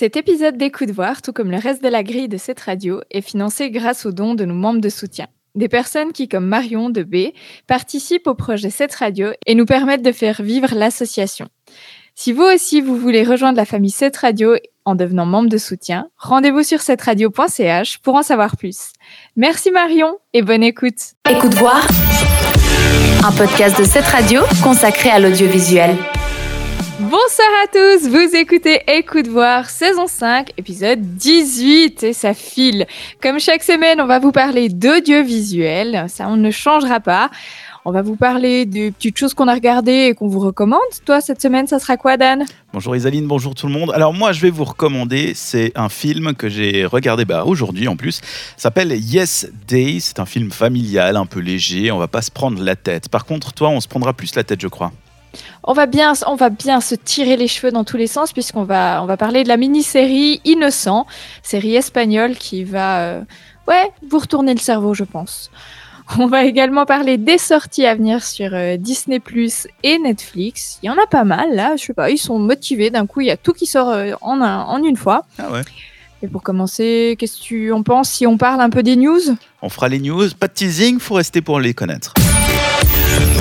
Cet épisode d'Écoute voir, tout comme le reste de la grille de cette radio, est financé grâce aux dons de nos membres de soutien. Des personnes qui, comme Marion de B, participent au projet Cette Radio et nous permettent de faire vivre l'association. Si vous aussi vous voulez rejoindre la famille Cette Radio en devenant membre de soutien, rendez-vous sur cetteradio.ch pour en savoir plus. Merci Marion et bonne écoute. Écoute voir, un podcast de Cette Radio consacré à l'audiovisuel. Bonsoir à tous, vous écoutez Écoute voir saison 5, épisode 18 et ça file. Comme chaque semaine, on va vous parler d'audiovisuel, ça on ne changera pas. On va vous parler des petites choses qu'on a regardées et qu'on vous recommande. Toi, cette semaine, ça sera quoi, Dan? Bonjour Isaline, bonjour tout le monde. Alors moi, je vais vous recommander, c'est un film que j'ai regardé bah, aujourd'hui en plus. s'appelle Yes Day. C'est un film familial, un peu léger. On va pas se prendre la tête. Par contre, toi, on se prendra plus la tête, je crois. On va bien, on va bien se tirer les cheveux dans tous les sens puisqu'on va, on va parler de la mini-série Innocent, série espagnole qui va, euh, ouais, vous retourner le cerveau, je pense. On va également parler des sorties à venir sur euh, Disney Plus et Netflix. Il y en a pas mal là, je sais pas, ils sont motivés. D'un coup, il y a tout qui sort euh, en, en une fois. Ah ouais. Et pour commencer, qu'est-ce que tu en penses si on parle un peu des news? On fera les news, pas de teasing, faut rester pour les connaître.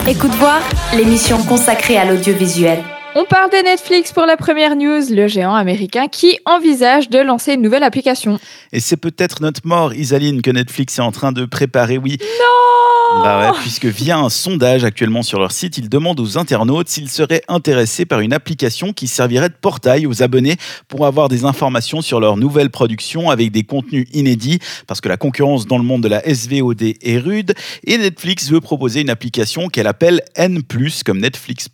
Écoute voir, l'émission consacrée à l'audiovisuel. On parle de Netflix pour la première news, le géant américain qui envisage de lancer une nouvelle application. Et c'est peut-être notre mort, Isaline, que Netflix est en train de préparer, oui. Non Bah ouais, puisque via un sondage actuellement sur leur site, ils demandent aux internautes s'ils seraient intéressés par une application qui servirait de portail aux abonnés pour avoir des informations sur leurs nouvelles productions avec des contenus inédits, parce que la concurrence dans le monde de la SVOD est rude, et Netflix veut proposer une application qu'elle appelle N+, comme Netflix+,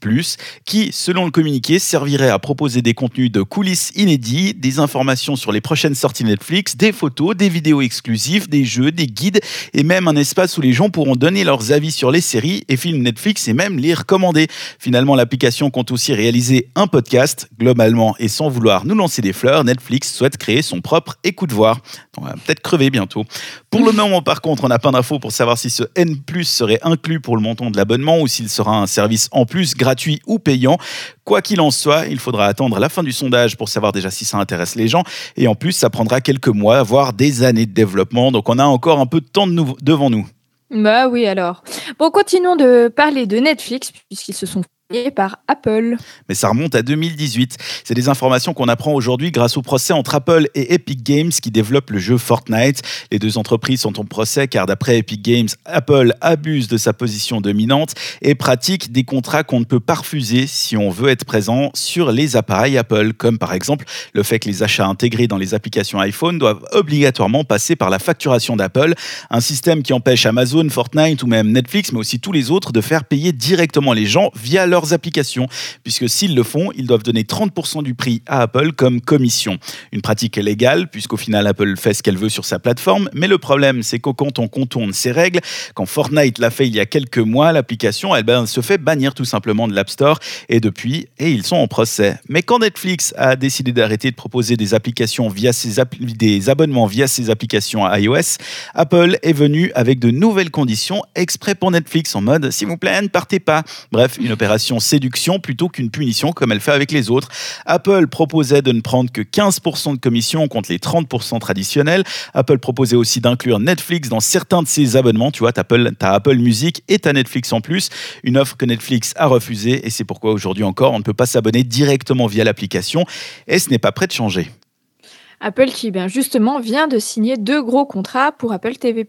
qui, selon le communiqué, servirait à proposer des contenus de coulisses inédits, des informations sur les prochaines sorties Netflix, des photos, des vidéos exclusives, des jeux, des guides, et même un espace où les gens pourront donner leurs avis sur les séries et films Netflix et même les recommander. Finalement, l'application compte aussi réaliser un podcast. Globalement, et sans vouloir nous lancer des fleurs, Netflix souhaite créer son propre écoute voir. On va peut-être crever bientôt. Pour le moment, par contre, on n'a pas d'infos pour savoir si ce N+, serait inclus pour le montant de l'abonnement ou s'il sera un service en plus gratuit ou payant. Quoi qu'il en soit, il faudra attendre la fin du sondage pour savoir déjà si ça intéresse les gens. Et en plus, ça prendra quelques mois, voire des années de développement. Donc on a encore un peu de temps devant nous. Bah oui alors. Bon, continuons de parler de Netflix puisqu'ils se sont par Apple. Mais ça remonte à 2018. C'est des informations qu'on apprend aujourd'hui grâce au procès entre Apple et Epic Games qui développent le jeu Fortnite. Les deux entreprises sont en procès car d'après Epic Games, Apple abuse de sa position dominante et pratique des contrats qu'on ne peut pas refuser si on veut être présent sur les appareils Apple, comme par exemple le fait que les achats intégrés dans les applications iPhone doivent obligatoirement passer par la facturation d'Apple, un système qui empêche Amazon, Fortnite ou même Netflix, mais aussi tous les autres de faire payer directement les gens via leur applications, puisque s'ils le font, ils doivent donner 30% du prix à Apple comme commission. Une pratique légale, puisqu'au final Apple fait ce qu'elle veut sur sa plateforme, mais le problème c'est que quand on contourne ces règles, quand Fortnite l'a fait il y a quelques mois, l'application elle ben, se fait bannir tout simplement de l'App Store, et depuis, et ils sont en procès. Mais quand Netflix a décidé d'arrêter de proposer des applications via ses des abonnements via ses applications iOS, Apple est venu avec de nouvelles conditions exprès pour Netflix en mode s'il vous plaît, ne partez pas. Bref, une opération séduction plutôt qu'une punition comme elle fait avec les autres. Apple proposait de ne prendre que 15% de commission contre les 30% traditionnels. Apple proposait aussi d'inclure Netflix dans certains de ses abonnements. Tu vois, tu as Apple Music et tu Netflix en plus. Une offre que Netflix a refusée et c'est pourquoi aujourd'hui encore, on ne peut pas s'abonner directement via l'application et ce n'est pas prêt de changer. Apple qui, bien justement, vient de signer deux gros contrats pour Apple TV+.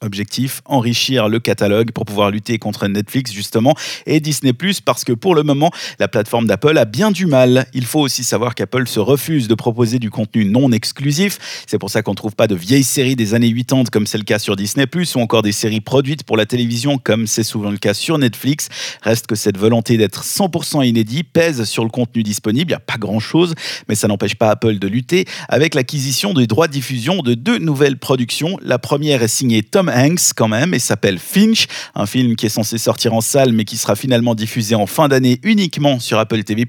Objectif, enrichir le catalogue pour pouvoir lutter contre Netflix, justement, et Disney+, parce que pour le moment, la plateforme d'Apple a bien du mal. Il faut aussi savoir qu'Apple se refuse de proposer du contenu non exclusif. C'est pour ça qu'on ne trouve pas de vieilles séries des années 80 comme c'est le cas sur Disney+, ou encore des séries produites pour la télévision comme c'est souvent le cas sur Netflix. Reste que cette volonté d'être 100% inédit pèse sur le contenu disponible. Il n'y a pas grand-chose, mais ça n'empêche pas Apple de lutter avec avec l'acquisition des droits de diffusion de deux nouvelles productions. La première est signée Tom Hanks quand même et s'appelle Finch, un film qui est censé sortir en salle mais qui sera finalement diffusé en fin d'année uniquement sur Apple TV+.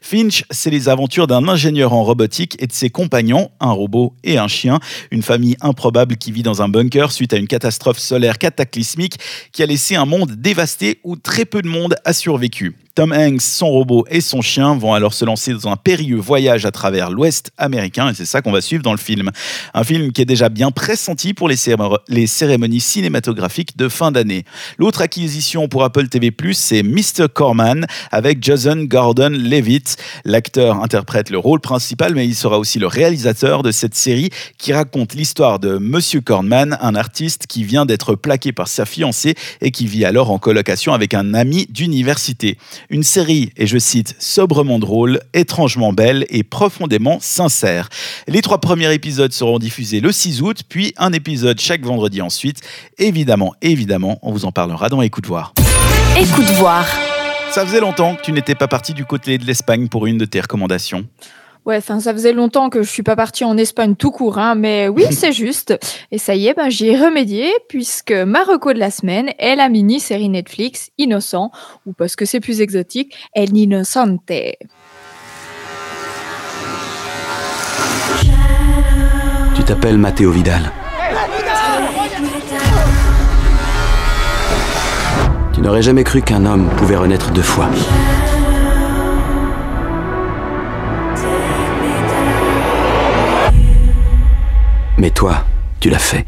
Finch, c'est les aventures d'un ingénieur en robotique et de ses compagnons, un robot et un chien, une famille improbable qui vit dans un bunker suite à une catastrophe solaire cataclysmique qui a laissé un monde dévasté où très peu de monde a survécu. Tom Hanks, son robot et son chien vont alors se lancer dans un périlleux voyage à travers l'Ouest américain et c'est ça qu'on va suivre dans le film. Un film qui est déjà bien pressenti pour les, cérémonies cinématographiques de fin d'année. L'autre acquisition pour Apple TV+, c'est Mr. Corman avec Jason Gordon-Levitt. L'acteur interprète le rôle principal mais il sera aussi le réalisateur de cette série qui raconte l'histoire de Monsieur Corman, un artiste qui vient d'être plaqué par sa fiancée et qui vit alors en colocation avec un ami d'université. Une série, et je cite, sobrement drôle, étrangement belle et profondément sincère. Les trois premiers épisodes seront diffusés le 6 août, puis un épisode chaque vendredi ensuite. Évidemment, évidemment, on vous en parlera dans Écoute voir. Écoute voir. Ça faisait longtemps que tu n'étais pas parti du côté de l'Espagne pour une de tes recommandations. Ouais, ça faisait longtemps que je suis pas partie en Espagne tout court, hein, mais oui, c'est juste. Et ça y est, ben, j'y ai remédié, puisque ma reco de la semaine est la mini-série Netflix Innocent, ou parce que c'est plus exotique, El Innocente. Tu t'appelles Matteo Vidal. Tu n'aurais jamais cru qu'un homme pouvait renaître deux fois. Mais toi, tu l'as fait.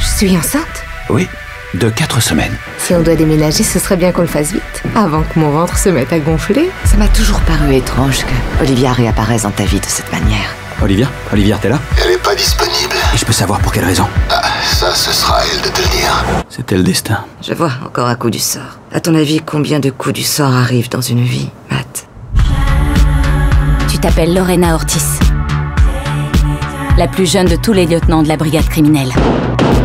Je suis enceinte Oui, de quatre semaines. Si on doit déménager, ce serait bien qu'on le fasse vite, avant que mon ventre se mette à gonfler. Ça m'a toujours paru étrange que Olivia réapparaisse dans ta vie de cette manière. Olivia Olivia, t'es là? Elle est pas disponible. Et je peux savoir pour quelle raison? Ah, ça, ce sera à elle de te le dire. C'était le destin. Je vois encore un coup du sort. À ton avis, combien de coups du sort arrivent dans une vie, Matt? Tu t'appelles Lorena Ortiz. La plus jeune de tous les lieutenants de la brigade criminelle.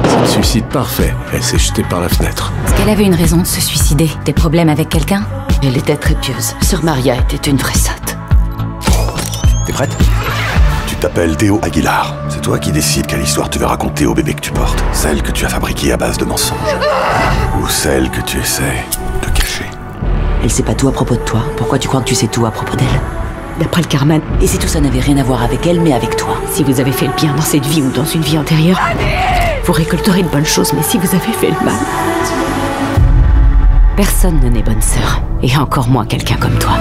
C'est le suicide parfait. Elle s'est jetée par la fenêtre. Est-ce qu'elle avait une raison de se suicider? Des problèmes avec quelqu'un? Elle était très pieuse. Sœur Maria était une vraie sotte. T'es prête? Tu t'appelles Théo Aguilar. C'est toi qui décides quelle histoire tu veux raconter au bébé que tu portes. Celle que tu as fabriquée à base de mensonges. Ou celle que tu essaies de cacher. Elle sait pas tout à propos de toi. Pourquoi tu crois que tu sais tout à propos d'elle? D'après le Carmen, et si tout ça n'avait rien à voir avec elle, mais avec toi Si vous avez fait le bien dans cette vie ou dans une vie antérieure, vous récolterez de bonnes choses, mais si vous avez fait le mal... Personne ne n'est bonne sœur, et encore moins quelqu'un comme toi.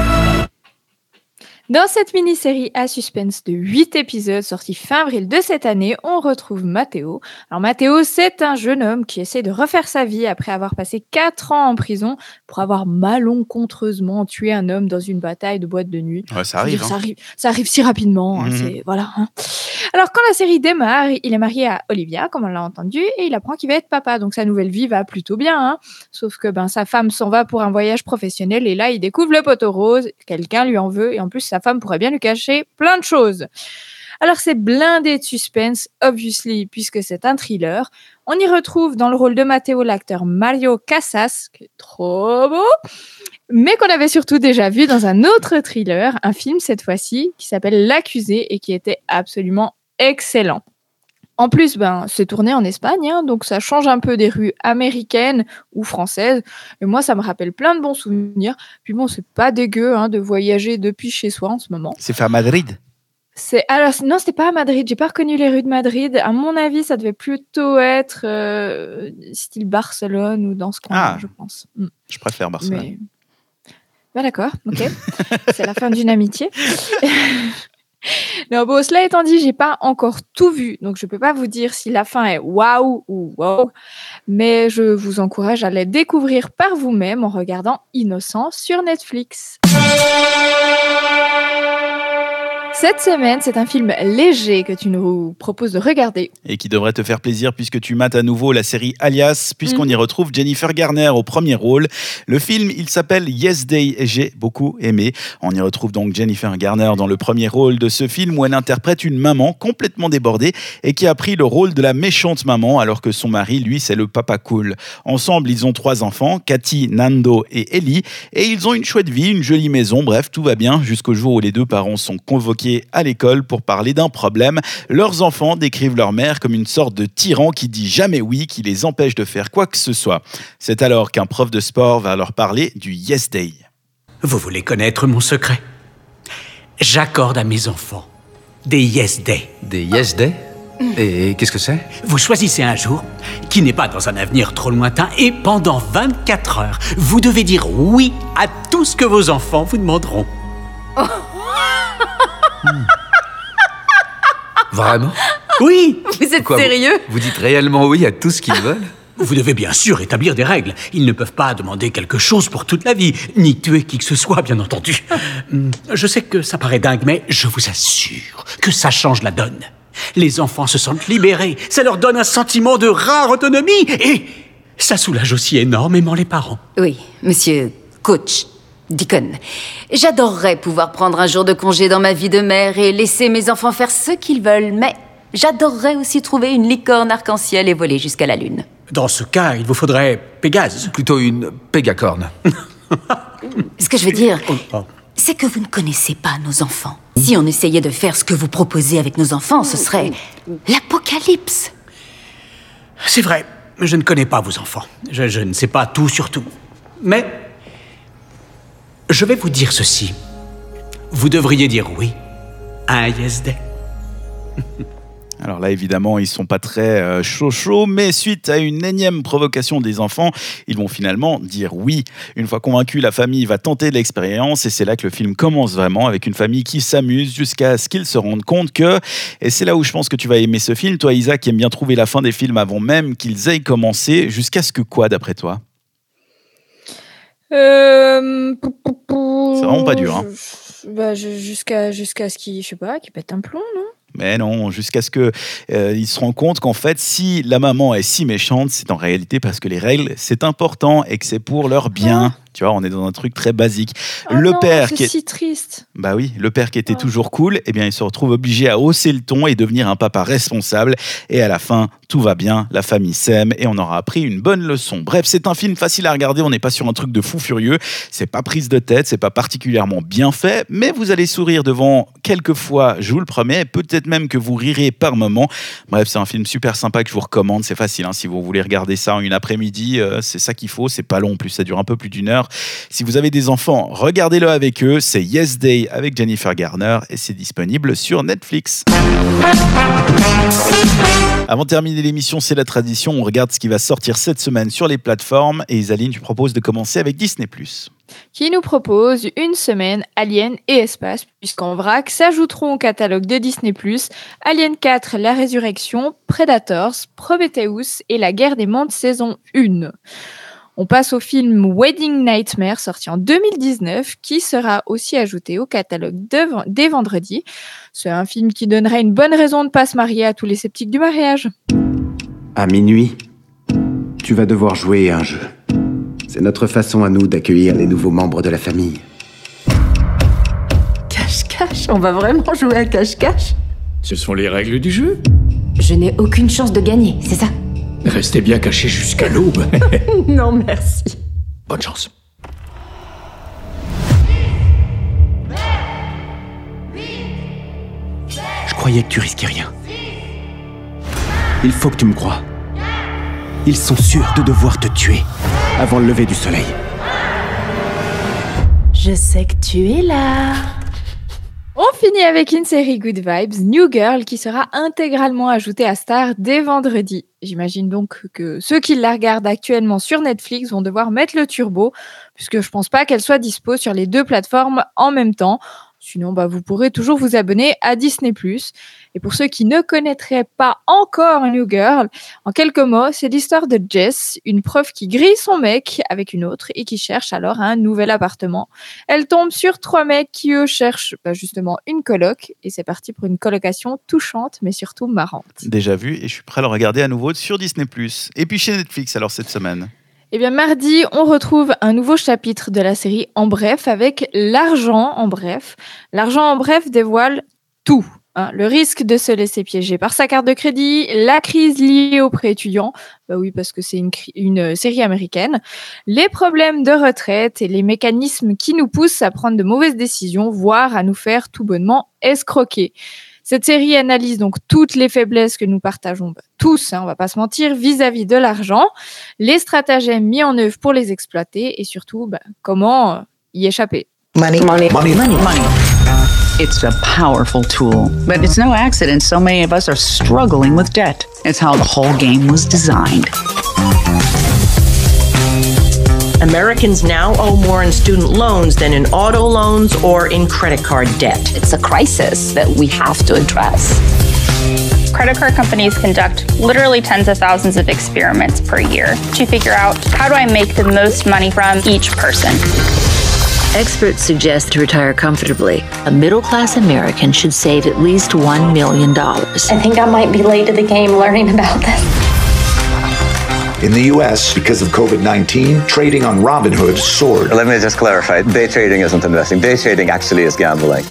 Dans cette mini-série à suspense de 8 épisodes sortis fin avril de cette année, on retrouve Matteo. Alors Matteo, c'est un jeune homme qui essaie de refaire sa vie après avoir passé 4 ans en prison pour avoir malencontreusement tué un homme dans une bataille de boîte de nuit. Ouais, ça arrive. Ça hein. arrive, ça arrive si rapidement. hein, Mhm. c'est- voilà. hein. Alors quand la série démarre, il est marié à Olivia, comme on l'a entendu, et il apprend qu'il va être papa. Donc sa nouvelle vie va plutôt bien. Sauf que ben sa femme s'en va pour un voyage professionnel et là il découvre le poteau rose. Quelqu'un lui en veut et en plus femme pourrait bien lui cacher plein de choses. Alors c'est blindé de suspense, obviously, puisque c'est un thriller. On y retrouve dans le rôle de Matteo l'acteur Mario Casas, qui est trop beau, mais qu'on avait surtout déjà vu dans un autre thriller, un film cette fois-ci, qui s'appelle L'accusé et qui était absolument excellent. En plus, ben, c'est tourné en Espagne, hein, donc ça change un peu des rues américaines ou françaises. Et moi, ça me rappelle plein de bons souvenirs. Puis bon, c'est pas dégueu hein, de voyager depuis chez soi en ce moment. C'est fait à Madrid. C'est alors non, c'était pas à Madrid. J'ai pas reconnu les rues de Madrid. À mon avis, ça devait plutôt être euh, style Barcelone ou dans ce coin, Ah. je pense. Mm. Je préfère Barcelone. Mais bah, d'accord, ok. C'est la fin d'une amitié. non, bon, cela étant dit, j'ai pas encore tout vu, donc je peux pas vous dire si la fin est waouh ou wow, mais je vous encourage à la découvrir par vous-même en regardant Innocent sur Netflix. Cette semaine, c'est un film léger que tu nous proposes de regarder. et qui devrait te faire plaisir puisque tu mates à nouveau la série Alias, puisqu'on Mhm. y retrouve Jennifer Garner au premier rôle. Le film, il s'appelle Yes Day et j'ai beaucoup aimé. On y retrouve donc Jennifer Garner dans le premier rôle de ce film où elle interprète une maman complètement débordée et qui a pris le rôle de la méchante maman alors que son mari, lui, c'est le papa cool. Ensemble, ils ont trois enfants, Cathy, Nando et Ellie, et ils ont une chouette vie, une jolie maison, bref, tout va bien jusqu'au jour où les deux parents sont convoqués à l'école pour parler d'un problème. Leurs enfants décrivent leur mère comme une sorte de tyran qui dit jamais oui, qui les empêche de faire quoi que ce soit. C'est alors qu'un prof de sport va leur parler du Yes Day. Vous voulez connaître mon secret? J'accorde à mes enfants des Yes Day. Des Yes Day? Et qu'est-ce que c'est? Vous choisissez un jour qui n'est pas dans un avenir trop lointain et pendant 24 heures, vous devez dire oui à tout tout ce que vos enfants vous demanderont. Vraiment Oui Vous êtes Quoi, sérieux? Vous dites réellement oui à tout ce qu'ils veulent? Vous devez bien sûr établir des règles. Ils ne peuvent pas demander quelque chose pour toute la vie, ni tuer qui que ce soit, bien entendu. Hum, Je sais que ça paraît dingue, mais je vous assure que ça change la donne. Les enfants se sentent libérés, ça leur donne un sentiment de rare autonomie, et ça soulage aussi énormément les parents. Oui, monsieur coach Deacon. J'adorerais pouvoir prendre un jour de congé dans ma vie de mère et laisser mes enfants faire ce qu'ils veulent, mais j'adorerais aussi trouver une licorne arc-en-ciel et voler jusqu'à la lune. Dans ce cas, il vous faudrait Pégase. Plutôt une pégacorne. Ce que je veux dire, Oh. c'est que vous ne connaissez pas nos enfants. Si on essayait de faire ce que vous proposez avec nos enfants, ce serait l'apocalypse. C'est vrai, je ne connais pas vos enfants. Je, je ne sais pas tout sur tout. Mais je vais vous dire ceci. Vous devriez dire oui à un yes day. Alors là, évidemment, ils sont pas très euh, chaud chaud, mais suite à une énième provocation des enfants, ils vont finalement dire oui. Une fois convaincus, la famille va tenter l'expérience et c'est là que le film commence vraiment avec une famille qui s'amuse jusqu'à ce qu'ils se rendent compte que, et c'est là où je pense que tu vas aimer ce film, toi Isaac qui aime bien trouver la fin des films avant même qu'ils aient commencé, jusqu'à ce que quoi d'après toi? Euh, C'est vraiment pas dur, hein. bah, jusqu'à jusqu'à ce qu'il, je sais pas, qu'il pète un plomb, non? Mais non, jusqu'à ce que euh, se rendent compte qu'en fait, si la maman est si méchante, c'est en réalité parce que les règles, c'est important et que c'est pour leur bien. Tu vois, on est dans un truc très basique. Oh le non, père qui est... si triste. Bah oui, le père qui était Oh. toujours cool, eh bien, il se retrouve obligé à hausser le ton et devenir un papa responsable. Et à la fin, tout va bien, la famille s'aime et on aura appris une bonne leçon. Bref, c'est un film facile à regarder, on n'est pas sur un truc de fou furieux. C'est pas prise de tête, c'est pas particulièrement bien fait, mais vous allez sourire devant quelques fois, je vous le promets, et peut-être même que vous rirez par moment. Bref, c'est un film super sympa que je vous recommande, c'est facile. hein, si vous voulez regarder ça en une après-midi, euh, c'est ça qu'il faut, c'est pas long, en plus ça dure un peu plus d'une heure. Si vous avez des enfants, regardez-le avec eux. C'est Yes Day avec Jennifer Garner et c'est disponible sur Netflix. Avant de terminer l'émission, c'est la tradition. On regarde ce qui va sortir cette semaine sur les plateformes. Et Isaline, tu proposes de commencer avec Disney+. qui nous propose une semaine Alien et Espace, puisqu'en vrac s'ajouteront au catalogue de Disney+, Alien 4, La Résurrection, Predators, Prometheus et La Guerre des Mondes saison 1. On passe au film Wedding Nightmare, sorti en 2019, qui sera aussi ajouté au catalogue de- dès vendredi. C'est un film qui donnerait une bonne raison de ne pas se marier à tous les sceptiques du mariage. À minuit, tu vas devoir jouer à un jeu. C'est notre façon à nous d'accueillir les nouveaux membres de la famille. Cache-cache On va vraiment jouer à cache-cache Ce sont les règles du jeu. Je n'ai aucune chance de gagner, c'est ça? Restez bien cachés jusqu'à l'aube. Non, merci. Bonne chance. Je croyais que tu risquais rien. Il faut que tu me crois. Ils sont sûrs de devoir te tuer avant le lever du soleil. Je sais que tu es là. On finit avec une série Good Vibes, New Girl, qui sera intégralement ajoutée à Star dès vendredi. J'imagine donc que ceux qui la regardent actuellement sur Netflix vont devoir mettre le turbo, puisque je pense pas qu'elle soit dispo sur les deux plateformes en même temps. Sinon, bah, vous pourrez toujours vous abonner à Disney+. Et pour ceux qui ne connaîtraient pas encore New Girl, en quelques mots, c'est l'histoire de Jess, une prof qui grille son mec avec une autre et qui cherche alors un nouvel appartement. Elle tombe sur trois mecs qui, eux, cherchent bah, justement une coloc. Et c'est parti pour une colocation touchante, mais surtout marrante. Déjà vu et je suis prêt à le regarder à nouveau sur Disney+. Et puis chez Netflix, alors cette semaine. Eh bien, mardi, on retrouve un nouveau chapitre de la série En Bref avec L'argent en bref. L'argent en bref dévoile tout. Hein. le risque de se laisser piéger par sa carte de crédit, la crise liée aux prêts étudiants, bah oui parce que c'est une, euh, série américaine, les problèmes de retraite et les mécanismes qui nous poussent à prendre de mauvaises décisions, voire à nous faire tout bonnement escroquer. Cette série analyse donc toutes les faiblesses que nous partageons bah, tous, hein, on va pas se mentir, vis-à-vis de l'argent, les stratagèmes mis en œuvre pour les exploiter et surtout bah, comment euh, y échapper. Money. Money. Money. Money. It's a powerful tool, but it's no accident so many of us are struggling with debt. It's how the whole game was designed. Americans now owe more in student loans than in auto loans or in credit card debt. It's a crisis that we have to address. Credit card companies conduct literally tens of thousands of experiments per year to figure out how do I make the most money from each person. Experts suggest to retire comfortably, a middle class American should save at least $1 million. I think I might be late to the game learning about this. In the US, because of COVID 19, trading on Robinhood soared. Let me just clarify day trading isn't investing, day trading actually is gambling.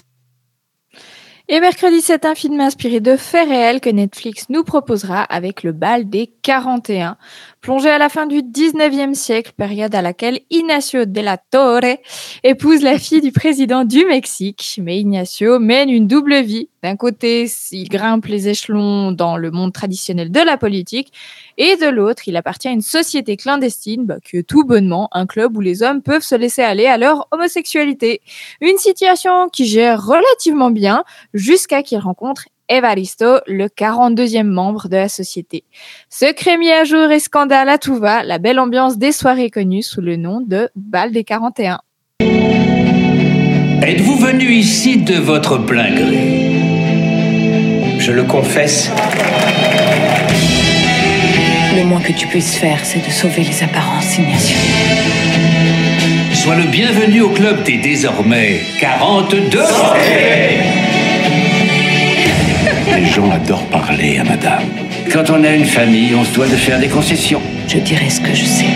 Et mercredi, c'est un film inspiré de faits réels que Netflix nous proposera avec le bal des 41. Plongé à la fin du 19e siècle, période à laquelle Ignacio de la Torre épouse la fille du président du Mexique. Mais Ignacio mène une double vie. D'un côté, il grimpe les échelons dans le monde traditionnel de la politique, et de l'autre, il appartient à une société clandestine, bah, qui tout bonnement un club où les hommes peuvent se laisser aller à leur homosexualité. Une situation qui gère relativement bien jusqu'à qu'il rencontre Evaristo, le 42e membre de la société. Secret mis à jour et scandale à tout va, la belle ambiance des soirées connues sous le nom de Bal des 41. Êtes-vous venu ici de votre plein gré? Je le confesse. Le moins que tu puisses faire, c'est de sauver les apparences, Ignacio. Sois le bienvenu au club des désormais 42. Les gens adorent parler à madame. Quand on a une famille, on se doit de faire des concessions. Je dirai ce que je sais.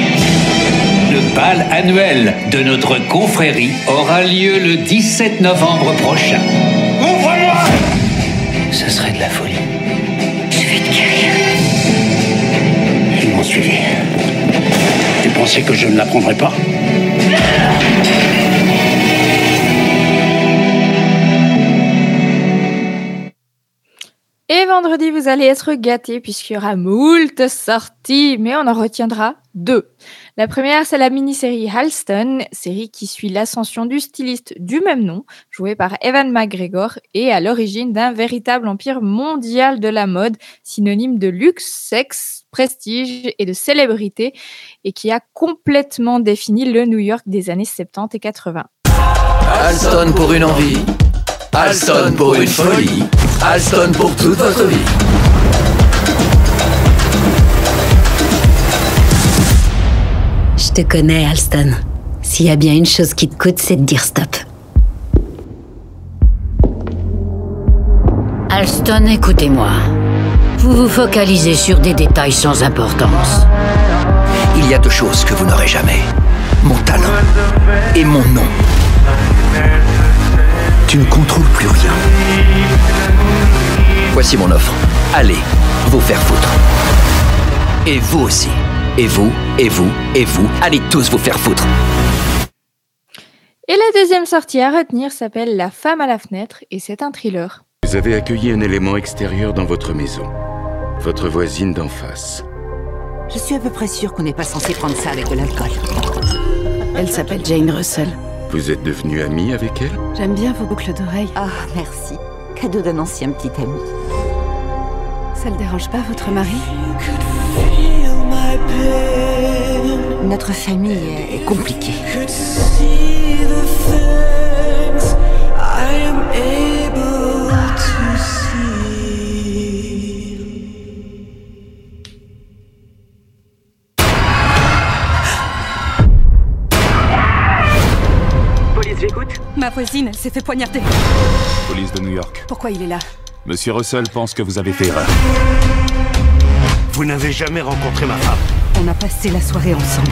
Le bal annuel de notre confrérie aura lieu le 17 novembre prochain. Ouvre-moi Ce serait de la folie. Je vais te guérir. Ils m'ont suivi. Tu pensais que je ne l'apprendrais pas? Vendredi, vous allez être gâtés puisqu'il y aura moult sorties, mais on en retiendra deux. La première, c'est la mini-série Halston, série qui suit l'ascension du styliste du même nom, joué par Evan McGregor, et à l'origine d'un véritable empire mondial de la mode, synonyme de luxe, sexe, prestige et de célébrité, et qui a complètement défini le New York des années 70 et 80. Alston pour une envie, Alston pour une folie, Alston pour toute votre vie. Je te connais, Alston. S'il y a bien une chose qui te coûte, c'est de dire stop. Alston, écoutez-moi. Vous vous focalisez sur des détails sans importance. Il y a deux choses que vous n'aurez jamais. Mon talent et mon nom. Tu ne contrôles plus rien. Voici mon offre. Allez, vous faire foutre. Et vous aussi. Et vous, et vous, et vous, allez tous vous faire foutre. Et la deuxième sortie à retenir s'appelle La femme à la fenêtre, et c'est un thriller. Vous avez accueilli un élément extérieur dans votre maison. Votre voisine d'en face. Je suis à peu près sûre qu'on n'est pas censé prendre ça avec de l'alcool. Elle s'appelle Jane Russell. Vous êtes devenu ami avec elle? J'aime bien vos boucles d'oreilles. Ah, merci. Cadeau d'un ancien petit ami. Ça le dérange pas, votre mari Notre famille est compliquée. Police, j'écoute Ma voisine, elle s'est fait poignarder. Police de New York. Pourquoi il est là? Monsieur Russell pense que vous avez fait erreur. Vous n'avez jamais rencontré ma femme. On a passé la soirée ensemble.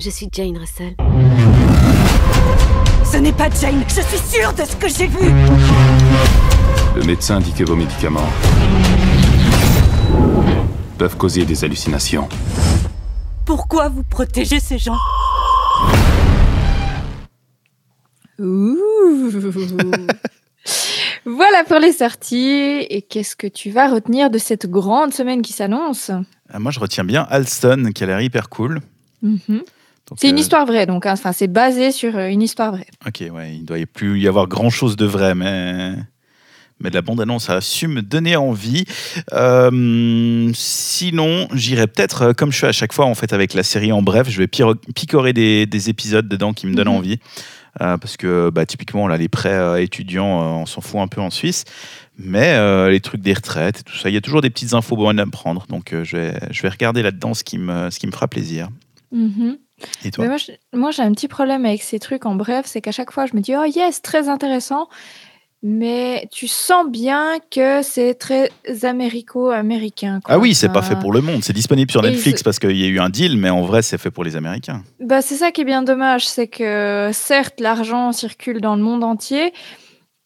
Je suis Jane Russell. Ce n'est pas Jane, je suis sûre de ce que j'ai vu Le médecin dit que vos médicaments peuvent causer des hallucinations. Pourquoi vous protégez ces gens? Ouh. voilà pour les sorties. Et qu'est-ce que tu vas retenir de cette grande semaine qui s'annonce? Ah, Moi, je retiens bien Alston, qui a l'air hyper cool. Mhm. C'est une euh, histoire vraie, donc hein. enfin, c'est basé sur euh, une histoire vraie. Ok, ouais, il doit y plus y avoir grand chose de vrai, mais mais la bande-annonce a su me donner envie. Euh, sinon, j'irai peut-être, euh, comme je fais à chaque fois en fait avec la série en bref, je vais picorer des, des épisodes dedans qui me donnent Mhm. envie. Euh, parce que bah, typiquement, là, les prêts euh, étudiants, euh, on s'en fout un peu en Suisse. Mais euh, les trucs des retraites et tout ça, il y a toujours des petites infos bonnes à me prendre. Donc, euh, je, vais, je vais regarder là-dedans ce, qui me- ce qui me fera plaisir. Mhm. Et toi Mais moi, j'ai un petit problème avec ces trucs en bref, c'est qu'à chaque fois, je me dis, oh yes, très intéressant. Mais tu sens bien que c'est très américo-américain. Ah oui, c'est pas fait pour le monde. C'est disponible sur Et Netflix parce qu'il y a eu un deal, mais en vrai, c'est fait pour les Américains. Bah, c'est ça qui est bien dommage, c'est que certes, l'argent circule dans le monde entier,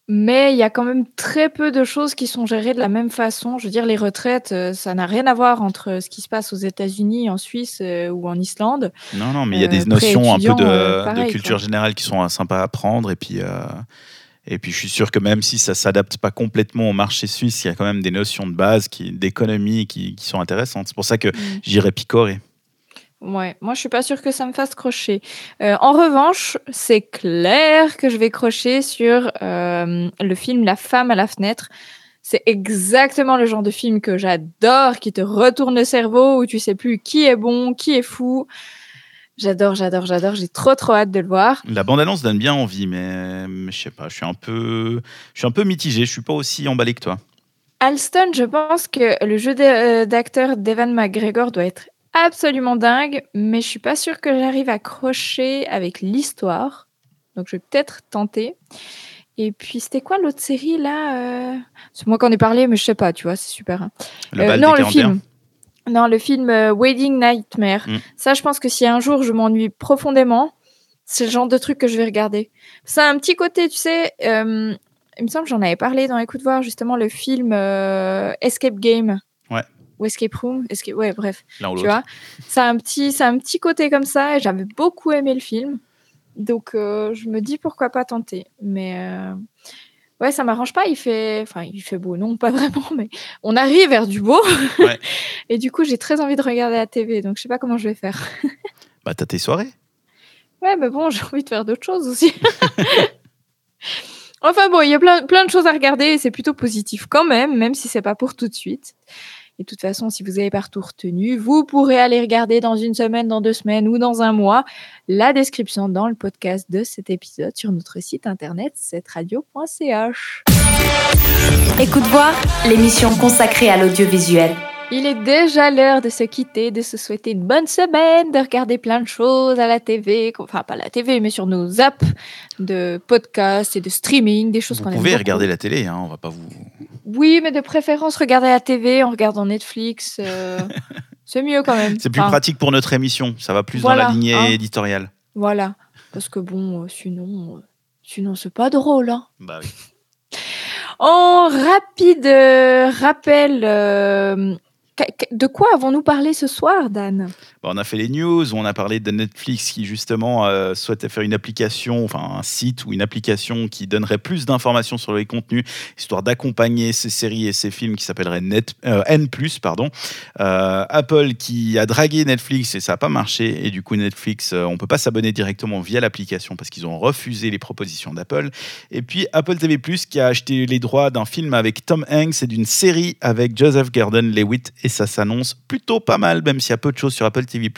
mais il y a quand même très peu de choses qui sont gérées de la même façon. Je veux dire, les retraites, euh, ça n'a rien à voir entre ce qui se passe aux États-Unis, en Suisse euh, ou en Islande. Non, non, mais il y a Euh, des notions un peu de, euh, culture quoi. générale qui sont euh, sympas à apprendre. Et puis, euh, et puis, je suis sûr que même si ça s'adapte pas complètement au marché suisse, il y a quand même des notions de base, d'économie qui, qui sont intéressantes. C'est pour ça que Mm. j'irai picorer. Ouais, moi je suis pas sûre que ça me fasse crocher. Euh, en revanche, c'est clair que je vais crocher sur euh, le film La femme à la fenêtre. C'est exactement le genre de film que j'adore, qui te retourne le cerveau, où tu sais plus qui est bon, qui est fou. J'adore, j'adore, j'adore. J'ai trop trop hâte de le voir. La bande-annonce donne bien envie, mais, mais je sais pas, je suis un peu, je suis un peu mitigé. Je suis pas aussi emballé que toi. Alston, je pense que le jeu euh, d'acteur d'Evan McGregor doit être absolument dingue, mais je suis pas sûre que j'arrive à crocher avec l'histoire. Donc je vais peut-être tenter. Et puis c'était quoi l'autre série là euh? C'est moi qui en ai parlé, mais je sais pas, tu vois, c'est super. hein. Le bal non, le 41. film. Non, le film euh, Wedding Nightmare. Mm. Ça, je pense que si un jour je m'ennuie profondément, c'est le genre de truc que je vais regarder. Ça a un petit côté, tu sais, euh, il me semble que j'en avais parlé dans Écoute voir justement le film euh, Escape Game Ouais. ou Escape Room, Escape... ouais, bref, ou tu vois. Ça a un petit, ça a un petit côté comme ça. Et j'avais beaucoup aimé le film, donc euh, je me dis pourquoi pas tenter. Mais ouais, ça m'arrange pas. Il fait, enfin, il fait beau, non, pas vraiment, mais on arrive vers du beau. Ouais. et du coup, j'ai très envie de regarder la TV, donc je sais pas comment je vais faire. Bah, t'as tes soirées. Ouais, mais bon, j'ai envie de faire d'autres choses aussi. enfin bon, il y a plein, plein de choses à regarder et c'est plutôt positif quand même, même si c'est pas pour tout de suite. Et de toute façon, si vous avez pas tout retenu, vous pourrez aller regarder dans une semaine, dans deux semaines ou dans un mois la description dans le podcast de cet épisode sur notre site internet cetteradio.ch. Écoute voir, l'émission consacrée à l'audiovisuel. Il est déjà l'heure de se quitter, de se souhaiter une bonne semaine, de regarder plein de choses à la TV, enfin pas à la TV, mais sur nos apps de podcast et de streaming, des choses Vous qu'on aime pouvez beaucoup. regarder la télé, hein, on va pas vous. Oui, mais de préférence regarder la TV en regardant Netflix, euh, c'est mieux quand même. C'est plus Enfin, pratique pour notre émission. Ça va plus dans la lignée hein. éditoriale. Voilà, parce que bon, euh, sinon, euh, sinon c'est pas drôle. Hein. Bah oui. En rapide euh, rappel, euh, de quoi avons-nous parlé ce soir, Dan? Bah, on a fait les news, on a parlé de Netflix qui justement euh, souhaitait faire une application, enfin un site ou une application qui donnerait plus d'informations sur les contenus, histoire d'accompagner ces séries et ces films qui s'appellerait Net, euh, N+, pardon. Euh, Apple qui a dragué Netflix et ça n'a pas marché et du coup Netflix, on peut pas s'abonner directement via l'application parce qu'ils ont refusé les propositions d'Apple. Et puis Apple TV+, qui a acheté les droits d'un film avec Tom Hanks et d'une série avec Joseph Gordon-Levitt et ça s'annonce plutôt pas mal, même s'il y a peu de choses sur Apple TV+.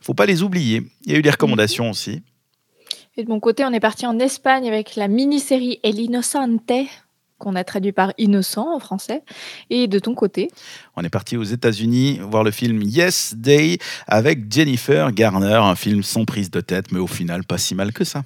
Faut pas les oublier. Il y a eu des recommandations aussi. Et de mon côté, on est parti en Espagne avec la mini-série El Innocente, qu'on a traduit par Innocent en français. Et de ton côté? On est parti aux États-Unis voir le film Yes Day avec Jennifer Garner, un film sans prise de tête, mais au final pas si mal que ça.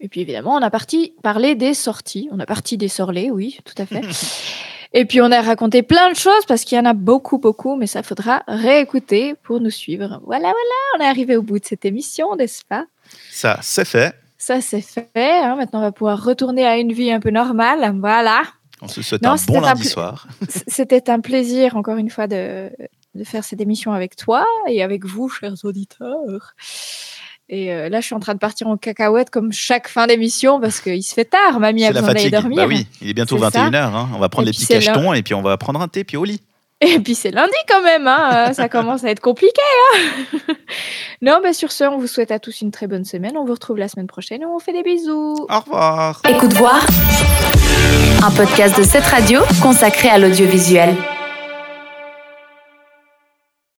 Et puis évidemment, on a parti parler des sorties. On a parti des sorlets, oui, tout à fait. Et puis on a raconté plein de choses parce qu'il y en a beaucoup, beaucoup, mais ça faudra réécouter pour nous suivre. Voilà, voilà, on est arrivé au bout de cette émission, n'est-ce pas? Ça, c'est fait. Ça, c'est fait. hein. Maintenant, on va pouvoir retourner à une vie un peu normale. Voilà. On se souhaite Non, un bon un lundi soir. C'était un plaisir, encore une fois, de, de faire cette émission avec toi et avec vous, chers auditeurs. Et euh, là, je suis en train de partir en cacahuète comme chaque fin d'émission parce qu'il se fait tard. Mamie a C'est la besoin d'aller fatigue. dormir. Bah oui, il est bientôt C'est ça. 21h. On va prendre Et les petits cachetons et puis on va prendre un thé puis au lit. Et puis c'est lundi quand même, hein, ça commence à être compliqué. Hein non, bah sur ce, on vous souhaite à tous une très bonne semaine. On vous retrouve la semaine prochaine et on vous fait des bisous. Au revoir. Écoute voir, un podcast de cette radio consacré à l'audiovisuel.